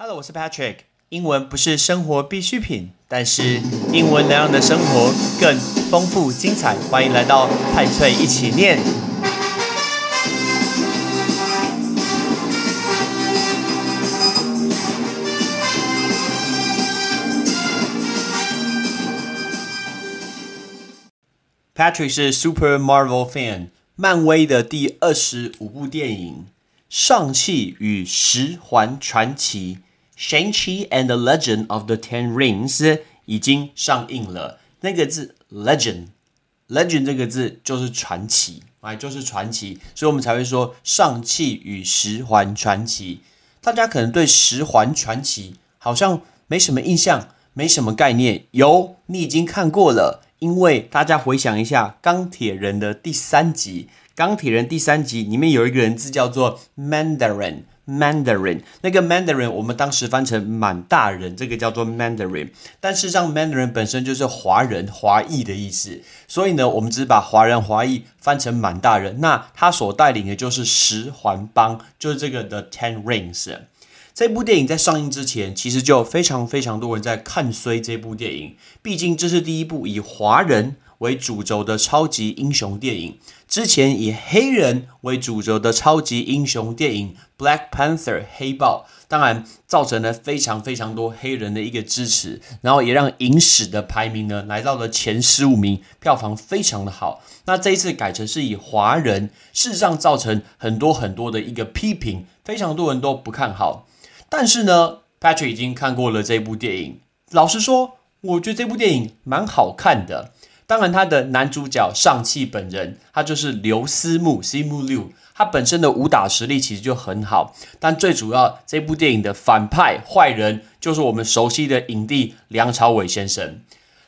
Hello，我是 Patrick。英文不是生活必需品，但是英文能让你的生活更丰富精彩。欢迎来到派翠一起念。Patrick 是 Super Marvel fan，漫威的第二十五部电影《上汽与十环传奇》（Shang-Chi and the Legend of the Ten Rings） 已经上映了。那个字 “legend”，“legend” 这个字就是传奇，哎，就是传奇，所以我们才会说《上汽与十环传奇》。大家可能对《十环传奇》好像没什么印象，没什么概念。有，你已经看过了。因为大家回想一下《钢铁人》的第三集，《钢铁人》第三集里面有一个人字叫做 Mandarin Mandarin，那个 Mandarin 我们当时翻成满大人，这个叫做 Mandarin，但事实上 Mandarin 本身就是华人、华裔的意思，所以呢，我们只把华人、华裔翻成满大人。那他所带领的就是十环帮，就是这个 The Ten Rings。这部电影在上映之前，其实就非常非常多人在看衰这部电影。毕竟这是第一部以华人为主轴的超级英雄电影。之前以黑人为主轴的超级英雄电影《Black Panther》黑豹，当然造成了非常非常多黑人的一个支持，然后也让影史的排名呢来到了前十五名，票房非常的好。那这一次改成是以华人，事实上造成很多很多的一个批评，非常多人都不看好。但是呢，Patrick 已经看过了这部电影。老实说，我觉得这部电影蛮好看的。当然，他的男主角上汽本人，他就是刘思慕 （Simu Liu），他本身的武打实力其实就很好。但最主要，这部电影的反派坏人就是我们熟悉的影帝梁朝伟先生。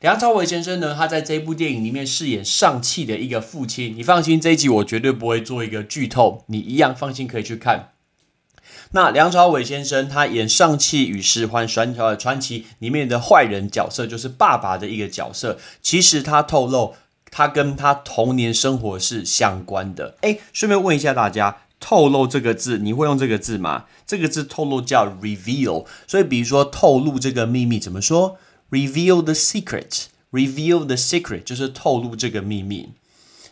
梁朝伟先生呢，他在这部电影里面饰演上汽的一个父亲。你放心，这一集我绝对不会做一个剧透，你一样放心可以去看。那梁朝伟先生他演《上汽与十环传传奇》里面的坏人角色，就是爸爸的一个角色。其实他透露，他跟他童年生活是相关的。哎，顺便问一下大家，“透露”这个字，你会用这个字吗？这个字“透露”叫 “reveal”。所以，比如说“透露”这个秘密怎么说？“reveal the secret”，“reveal the secret” 就是透露这个秘密。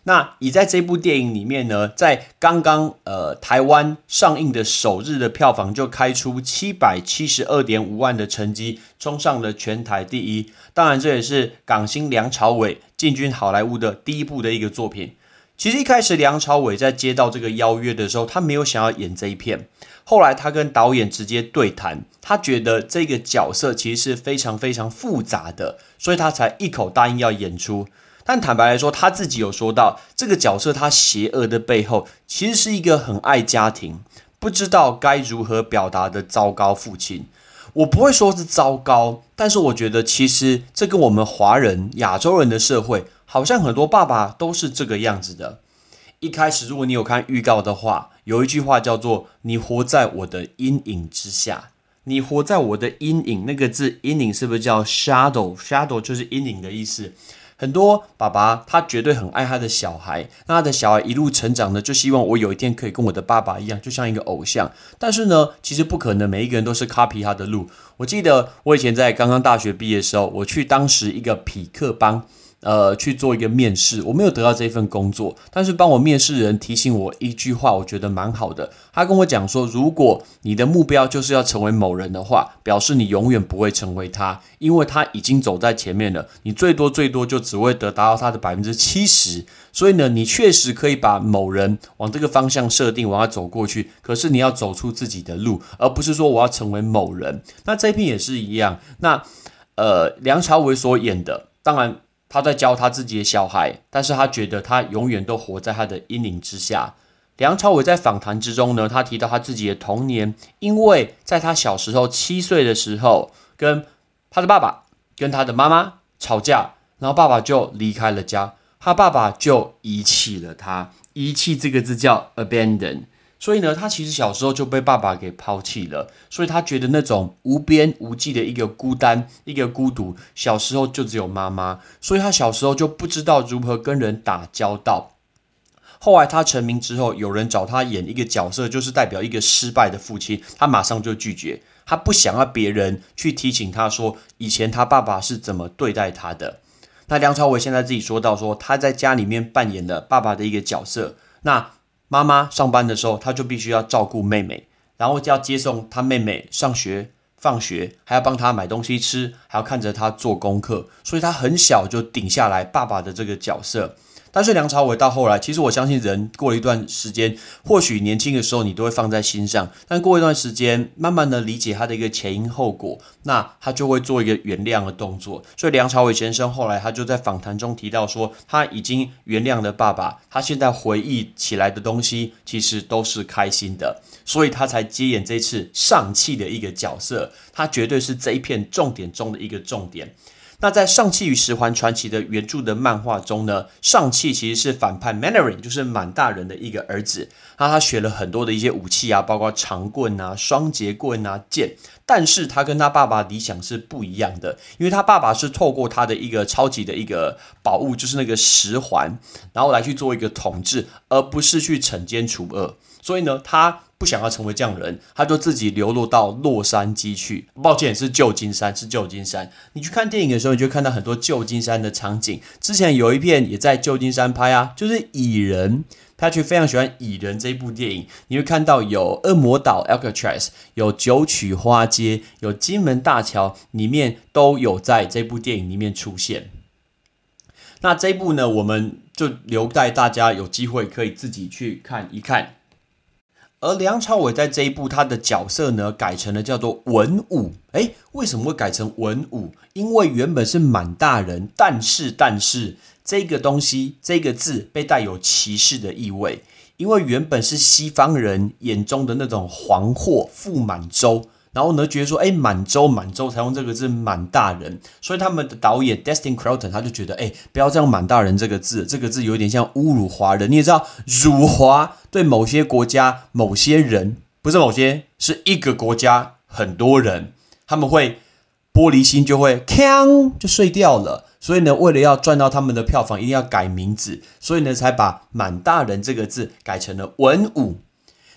那以在这部电影里面呢，在刚刚呃台湾上映的首日的票房就开出七百七十二点五万的成绩，冲上了全台第一。当然，这也是港星梁朝伟进军好莱坞的第一部的一个作品。其实一开始梁朝伟在接到这个邀约的时候，他没有想要演这一片。后来他跟导演直接对谈，他觉得这个角色其实是非常非常复杂的，所以他才一口答应要演出。但坦白来说，他自己有说到，这个角色他邪恶的背后，其实是一个很爱家庭、不知道该如何表达的糟糕父亲。我不会说是糟糕，但是我觉得其实这跟我们华人、亚洲人的社会，好像很多爸爸都是这个样子的。一开始，如果你有看预告的话，有一句话叫做“你活在我的阴影之下”，你活在我的阴影。那个字“阴影”是不是叫 shadow？shadow 就是阴影的意思。很多爸爸他绝对很爱他的小孩，那他的小孩一路成长呢，就希望我有一天可以跟我的爸爸一样，就像一个偶像。但是呢，其实不可能，每一个人都是 copy 他的路。我记得我以前在刚刚大学毕业的时候，我去当时一个匹克帮。呃，去做一个面试，我没有得到这份工作，但是帮我面试人提醒我一句话，我觉得蛮好的。他跟我讲说，如果你的目标就是要成为某人的话，表示你永远不会成为他，因为他已经走在前面了，你最多最多就只会得达到他的百分之七十。所以呢，你确实可以把某人往这个方向设定，往他走过去，可是你要走出自己的路，而不是说我要成为某人。那这篇也是一样。那呃，梁朝伟所演的，当然。他在教他自己的小孩，但是他觉得他永远都活在他的阴影之下。梁朝伟在访谈之中呢，他提到他自己的童年，因为在他小时候七岁的时候，跟他的爸爸跟他的妈妈吵架，然后爸爸就离开了家，他爸爸就遗弃了他。遗弃这个字叫 abandon。所以呢，他其实小时候就被爸爸给抛弃了，所以他觉得那种无边无际的一个孤单、一个孤独，小时候就只有妈妈，所以他小时候就不知道如何跟人打交道。后来他成名之后，有人找他演一个角色，就是代表一个失败的父亲，他马上就拒绝。他不想要别人去提醒他说以前他爸爸是怎么对待他的。那梁朝伟现在自己说到说他在家里面扮演了爸爸的一个角色。那妈妈上班的时候，他就必须要照顾妹妹，然后就要接送他妹妹上学。放学还要帮她买东西吃，还要看着她做功课，所以他很小就顶下来爸爸的这个角色。但是梁朝伟到后来，其实我相信人过了一段时间，或许年轻的时候你都会放在心上，但过一段时间，慢慢的理解他的一个前因后果，那他就会做一个原谅的动作。所以梁朝伟先生后来他就在访谈中提到说，他已经原谅了爸爸，他现在回忆起来的东西其实都是开心的，所以他才接演这次上气的一个角色，他绝对是这一片重点中的一个重点。那在《上汽与十环传奇》的原著的漫画中呢，上汽其实是反派 Manarin，就是满大人的一个儿子。那他学了很多的一些武器啊，包括长棍啊、双节棍啊、剑。但是他跟他爸爸理想是不一样的，因为他爸爸是透过他的一个超级的一个宝物，就是那个十环，然后来去做一个统治，而不是去惩奸除恶。所以呢，他。不想要成为这样的人，他就自己流落到洛杉矶去。抱歉，是旧金山，是旧金山。你去看电影的时候，你就看到很多旧金山的场景。之前有一片也在旧金山拍啊，就是《蚁人》。他却非常喜欢《蚁人》这一部电影。你会看到有恶魔岛 （Alcatraz），有九曲花街，有金门大桥，里面都有在这部电影里面出现。那这一部呢，我们就留待大家有机会可以自己去看一看。而梁朝伟在这一部他的角色呢，改成了叫做文武。诶，为什么会改成文武？因为原本是满大人，但是但是这个东西这个字被带有歧视的意味，因为原本是西方人眼中的那种黄祸富满洲。然后呢，觉得说，哎，满洲满洲才用这个字满大人，所以他们的导演 Destin Croton 他就觉得，哎，不要再用满大人这个字，这个字有点像侮辱华人。你也知道，辱华对某些国家、某些人，不是某些，是一个国家很多人，他们会玻璃心就会锵就碎掉了。所以呢，为了要赚到他们的票房，一定要改名字，所以呢，才把满大人这个字改成了文武。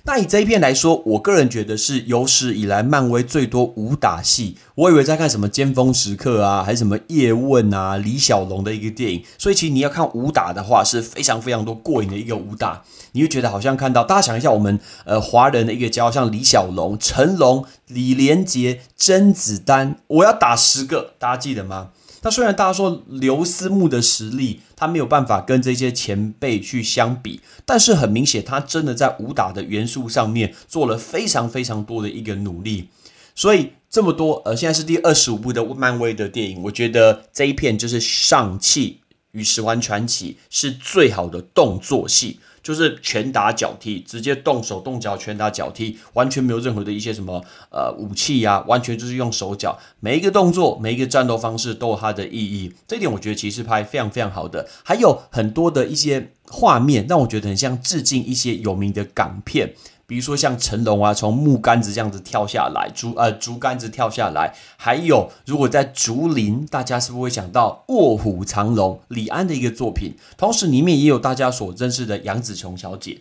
那以这一片来说，我个人觉得是有史以来漫威最多武打戏。我以为在看什么尖峰时刻啊，还是什么叶问啊、李小龙的一个电影。所以其实你要看武打的话，是非常非常多过瘾的一个武打。你会觉得好像看到，大家想一下，我们呃华人的一个骄傲，像李小龙、成龙、李连杰、甄子丹，我要打十个，大家记得吗？那虽然大家说刘思慕的实力，他没有办法跟这些前辈去相比，但是很明显，他真的在武打的元素上面做了非常非常多的一个努力。所以这么多，呃，现在是第二十五部的漫威的电影，我觉得这一片就是《上汽与十环传奇》是最好的动作戏。就是拳打脚踢，直接动手动脚，拳打脚踢，完全没有任何的一些什么呃武器呀，完全就是用手脚，每一个动作，每一个战斗方式都有它的意义。这一点我觉得其实拍非常非常好的，还有很多的一些画面让我觉得很像致敬一些有名的港片。比如说像成龙啊，从木杆子这样子跳下来，竹呃竹竿子跳下来，还有如果在竹林，大家是不是会想到《卧虎藏龙》李安的一个作品？同时里面也有大家所认识的杨紫琼小姐。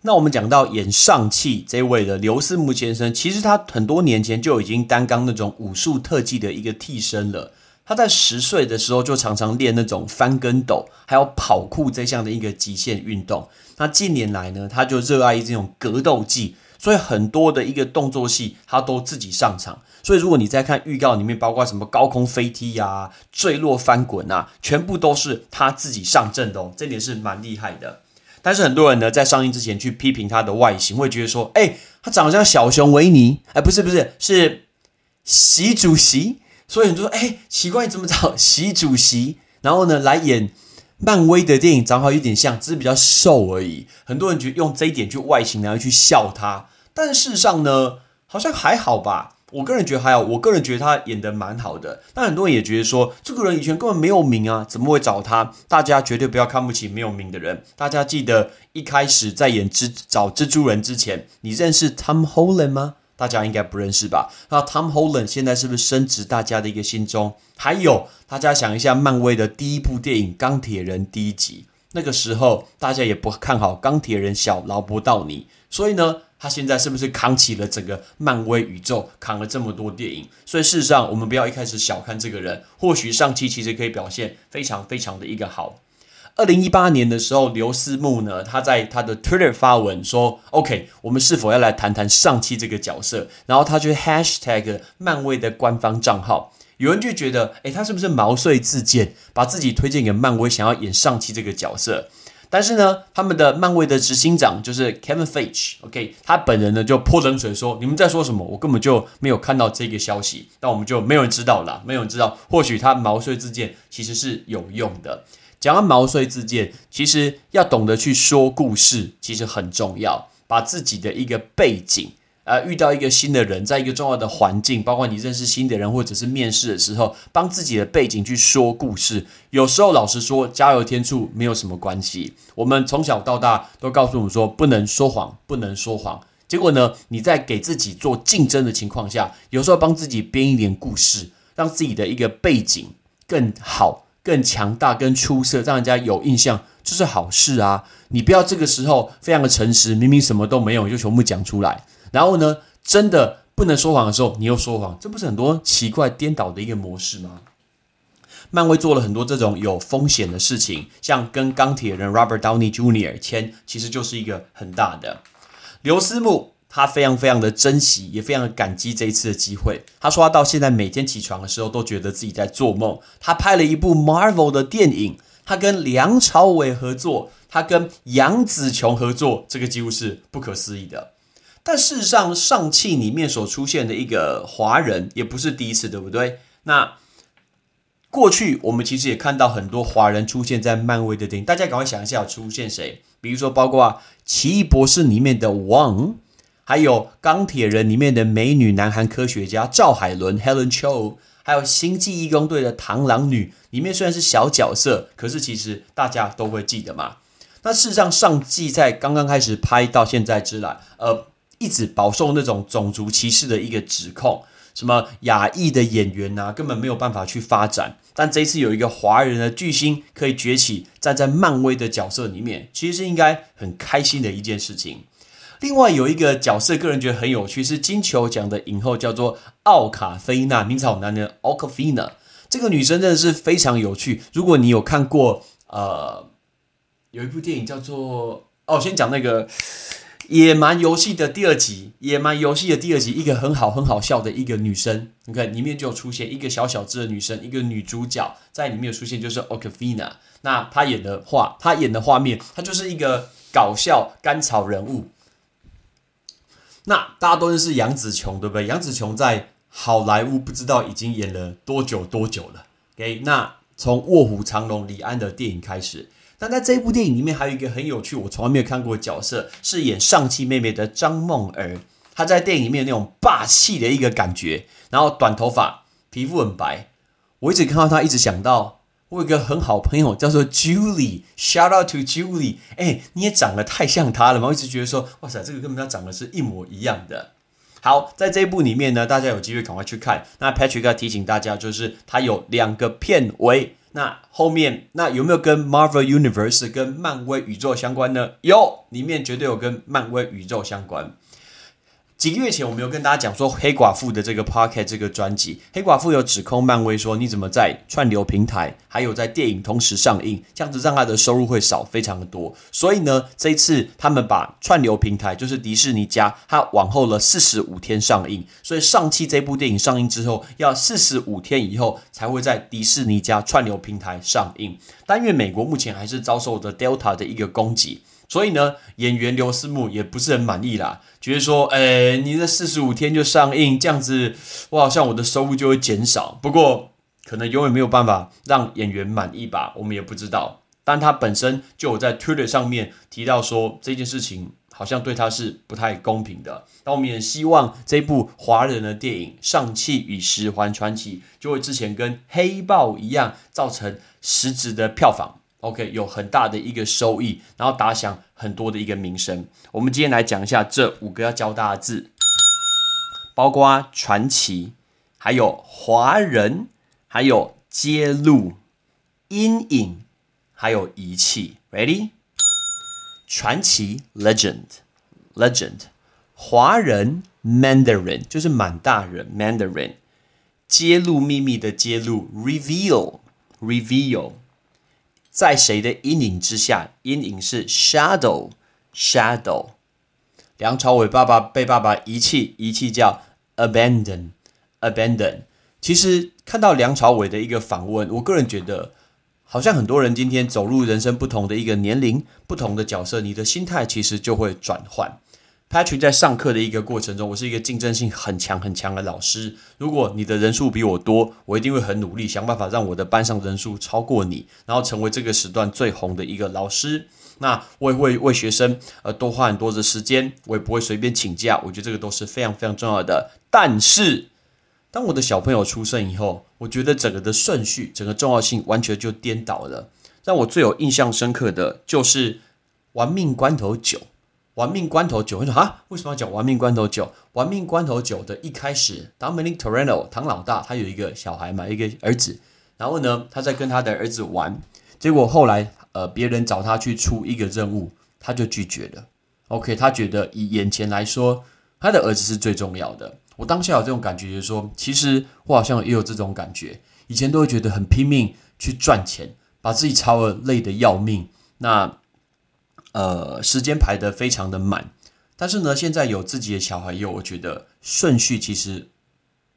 那我们讲到演上气这位的刘思慕先生，其实他很多年前就已经担纲那种武术特技的一个替身了。他在十岁的时候就常常练那种翻跟斗，还有跑酷这项的一个极限运动。那近年来呢，他就热爱这种格斗技，所以很多的一个动作戏他都自己上场。所以如果你在看预告里面，包括什么高空飞踢呀、坠落翻滚啊，全部都是他自己上阵的哦，这点是蛮厉害的。但是很多人呢，在上映之前去批评他的外形，会觉得说，哎，他长得像小熊维尼，哎，不是不是，是习主席。所以很多说，哎，奇怪，怎么找习主席？然后呢，来演？漫威的电影长好有点像，只是比较瘦而已。很多人觉得用这一点去外形，然后去笑他。但事实上呢，好像还好吧。我个人觉得还好。我个人觉得他演的蛮好的。但很多人也觉得说，这个人以前根本没有名啊，怎么会找他？大家绝对不要看不起没有名的人。大家记得一开始在演蜘找蜘蛛人之前，你认识 Tom Holland 吗？大家应该不认识吧？那 Tom Holland 现在是不是升值大家的一个心中？还有，大家想一下，漫威的第一部电影《钢铁人》第一集，那个时候大家也不看好钢铁人小劳勃道尼，所以呢，他现在是不是扛起了整个漫威宇宙，扛了这么多电影？所以事实上，我们不要一开始小看这个人，或许上期其实可以表现非常非常的一个好。二零一八年的时候，刘思慕呢，他在他的 Twitter 发文说：“OK，我们是否要来谈谈上期这个角色？”然后他就 Hashtag 漫威的官方账号，有人就觉得，诶，他是不是毛遂自荐，把自己推荐给漫威，想要演上期这个角色？但是呢，他们的漫威的执行长就是 Kevin Feige，OK，他本人呢就泼冷水说：“你们在说什么？我根本就没有看到这个消息。”那我们就没有人知道了，没有人知道。或许他毛遂自荐其实是有用的。讲到毛遂自荐，其实要懂得去说故事，其实很重要。把自己的一个背景。呃，遇到一个新的人，在一个重要的环境，包括你认识新的人，或者是面试的时候，帮自己的背景去说故事。有时候，老实说，加油天助没有什么关系。我们从小到大都告诉我们说，不能说谎，不能说谎。结果呢，你在给自己做竞争的情况下，有时候帮自己编一点故事，让自己的一个背景更好、更强大、更出色，让人家有印象，这是好事啊！你不要这个时候非常的诚实，明明什么都没有，就全部讲出来。然后呢，真的不能说谎的时候，你又说谎，这不是很多奇怪颠倒的一个模式吗？漫威做了很多这种有风险的事情，像跟钢铁人 Robert Downey Jr. 签，其实就是一个很大的。刘思慕他非常非常的珍惜，也非常的感激这一次的机会。他说他到现在每天起床的时候都觉得自己在做梦。他拍了一部 Marvel 的电影，他跟梁朝伟合作，他跟杨紫琼合作，这个几乎是不可思议的。但事实上，上汽里面所出现的一个华人也不是第一次，对不对？那过去我们其实也看到很多华人出现在漫威的电影，大家赶快想一下，出现谁？比如说，包括《奇异博士》里面的王，还有《钢铁人》里面的美女南韩科学家赵海伦 （Helen Cho），还有《星际义工队》的螳螂女，里面虽然是小角色，可是其实大家都会记得嘛。那事实上，上季在刚刚开始拍到现在之来，呃。一直饱受那种种族歧视的一个指控，什么亚裔的演员呐，根本没有办法去发展。但这次有一个华人的巨星可以崛起，站在漫威的角色里面，其实是应该很开心的一件事情。另外有一个角色，个人觉得很有趣，是金球奖的影后，叫做奥卡菲娜，名字好难的奥卡菲娜。这个女生真的是非常有趣。如果你有看过，呃，有一部电影叫做……哦，先讲那个。野蛮游戏的第二集，野蛮游戏的第二集，一个很好很好笑的一个女生，你看里面就出现一个小小只的女生，一个女主角在里面出现，就是 Okafina。那她演的画，她演的画面，她就是一个搞笑甘草人物。那大家都认识杨紫琼，对不对？杨紫琼在好莱坞不知道已经演了多久多久了。OK，那从卧虎藏龙李安的电影开始。但在这部电影里面，还有一个很有趣，我从来没有看过角色，是演上气妹妹的张梦儿。她在电影里面那种霸气的一个感觉，然后短头发，皮肤很白。我一直看到她，一直想到我有个很好朋友叫做 Julie，Shout out to Julie。哎，你也长得太像她了吗？我一直觉得说，哇塞，这个跟他长得是一模一样的。好，在这一部里面呢，大家有机会赶快去看。那 Patrick 要提醒大家，就是它有两个片尾。那后面那有没有跟 Marvel Universe 跟漫威宇宙相关呢？有，里面绝对有跟漫威宇宙相关。几个月前，我们有跟大家讲说黑寡妇的这个 Pocket 这个专辑，黑寡妇有指控漫威说，你怎么在串流平台还有在电影同时上映，这样子让他的收入会少非常的多。所以呢，这一次他们把串流平台就是迪士尼家，它往后了四十五天上映。所以上期这部电影上映之后，要四十五天以后才会在迪士尼家串流平台上映。但因为美国目前还是遭受着 Delta 的一个攻击。所以呢，演员刘思慕也不是很满意啦，觉得说，哎，你这四十五天就上映，这样子，我好像我的收入就会减少。不过，可能永远没有办法让演员满意吧，我们也不知道。但他本身就有在 Twitter 上面提到说，这件事情好像对他是不太公平的。那我们也希望这部华人的电影《上汽与十环传奇》就会之前跟黑豹一样，造成实质的票房。OK，有很大的一个收益，然后打响很多的一个名声。我们今天来讲一下这五个要教大家字，包括传奇，还有华人，还有揭露、阴影，还有仪器。Ready？传奇 （legend），legend；华人 Mandarin 就是满大人 Mandarin，揭露秘密的揭露 Reveal Reveal，在谁的阴影之下？阴影是 Shadow Shadow。梁朝伟爸爸被爸爸遗弃，遗弃叫 Abandon Abandon。其实看到梁朝伟的一个访问，我个人觉得，好像很多人今天走入人生不同的一个年龄、不同的角色，你的心态其实就会转换。Patrick 在上课的一个过程中，我是一个竞争性很强很强的老师。如果你的人数比我多，我一定会很努力，想办法让我的班上人数超过你，然后成为这个时段最红的一个老师。那我也会为学生呃多花很多的时间，我也不会随便请假。我觉得这个都是非常非常重要的。但是，当我的小朋友出生以后，我觉得整个的顺序、整个重要性完全就颠倒了。让我最有印象深刻的就是《玩命关头九》。《玩命关头九》，你说啊，为什么要讲《玩命关头九》？《玩命关头九》的一开始，Dominic Toretto 唐老大他有一个小孩嘛，一个儿子，然后呢，他在跟他的儿子玩，结果后来呃别人找他去出一个任务，他就拒绝了。OK，他觉得以眼前来说，他的儿子是最重要的。我当下有这种感觉，就是说，其实我好像也有这种感觉。以前都会觉得很拼命去赚钱，把自己操的累得要命，那呃时间排得非常的满。但是呢，现在有自己的小孩以后，我觉得顺序其实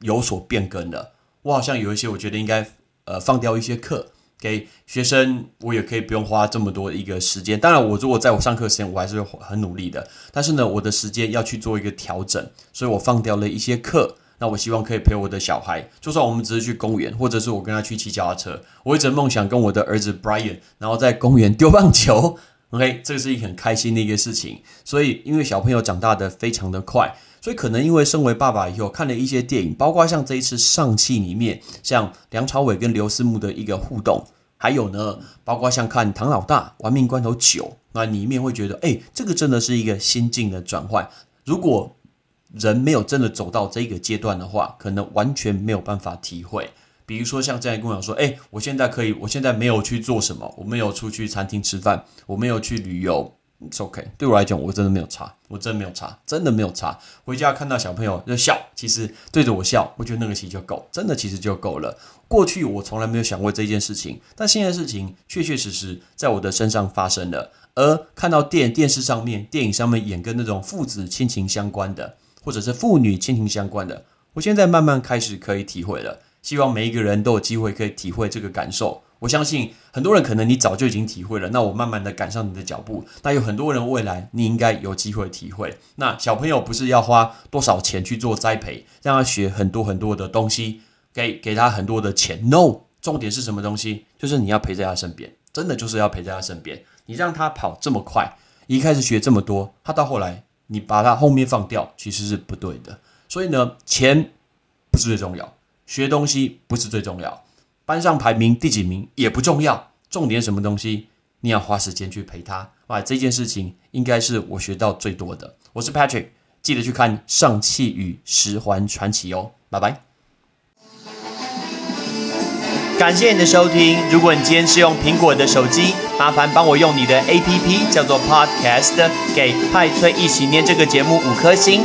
有所变更了。我好像有一些，我觉得应该呃放掉一些课。给学生，我也可以不用花这么多一个时间。当然，我如果在我上课时间，我还是很努力的。但是呢，我的时间要去做一个调整，所以我放掉了一些课。那我希望可以陪我的小孩，就算我们只是去公园，或者是我跟他去骑脚踏车。我一直梦想跟我的儿子 Brian，然后在公园丢棒球。OK，这个是一个很开心的一个事情。所以，因为小朋友长大的非常的快。所以可能因为身为爸爸以后看了一些电影，包括像这一次上汽里面，像梁朝伟跟刘思慕的一个互动，还有呢，包括像看唐老大玩命关头九，那里面会觉得，哎，这个真的是一个心境的转换。如果人没有真的走到这个阶段的话，可能完全没有办法体会。比如说像这样跟我讲说，哎，我现在可以，我现在没有去做什么，我没有出去餐厅吃饭，我没有去旅游。It's OK，对我来讲，我真的没有差，我真的没有差，真的没有差。回家看到小朋友就笑，其实对着我笑，我觉得那个其实就够，真的其实就够了。过去我从来没有想过这件事情，但现在事情确确实实在我的身上发生了。而看到电电视上面、电影上面演跟那种父子亲情相关的，或者是父女亲情相关的，我现在慢慢开始可以体会了。希望每一个人都有机会可以体会这个感受。我相信很多人可能你早就已经体会了，那我慢慢的赶上你的脚步。那有很多人未来你应该有机会体会。那小朋友不是要花多少钱去做栽培，让他学很多很多的东西，给给他很多的钱。No，重点是什么东西？就是你要陪在他身边，真的就是要陪在他身边。你让他跑这么快，一开始学这么多，他到后来你把他后面放掉，其实是不对的。所以呢，钱不是最重要，学东西不是最重要。班上排名第几名也不重要，重点什么东西你要花时间去陪他。哇，这件事情应该是我学到最多的。我是 Patrick，记得去看《上汽与十环传奇》哦。拜拜。感谢你的收听。如果你今天是用苹果的手机，麻烦帮我用你的 APP 叫做 Podcast，给派翠一起念这个节目五颗星。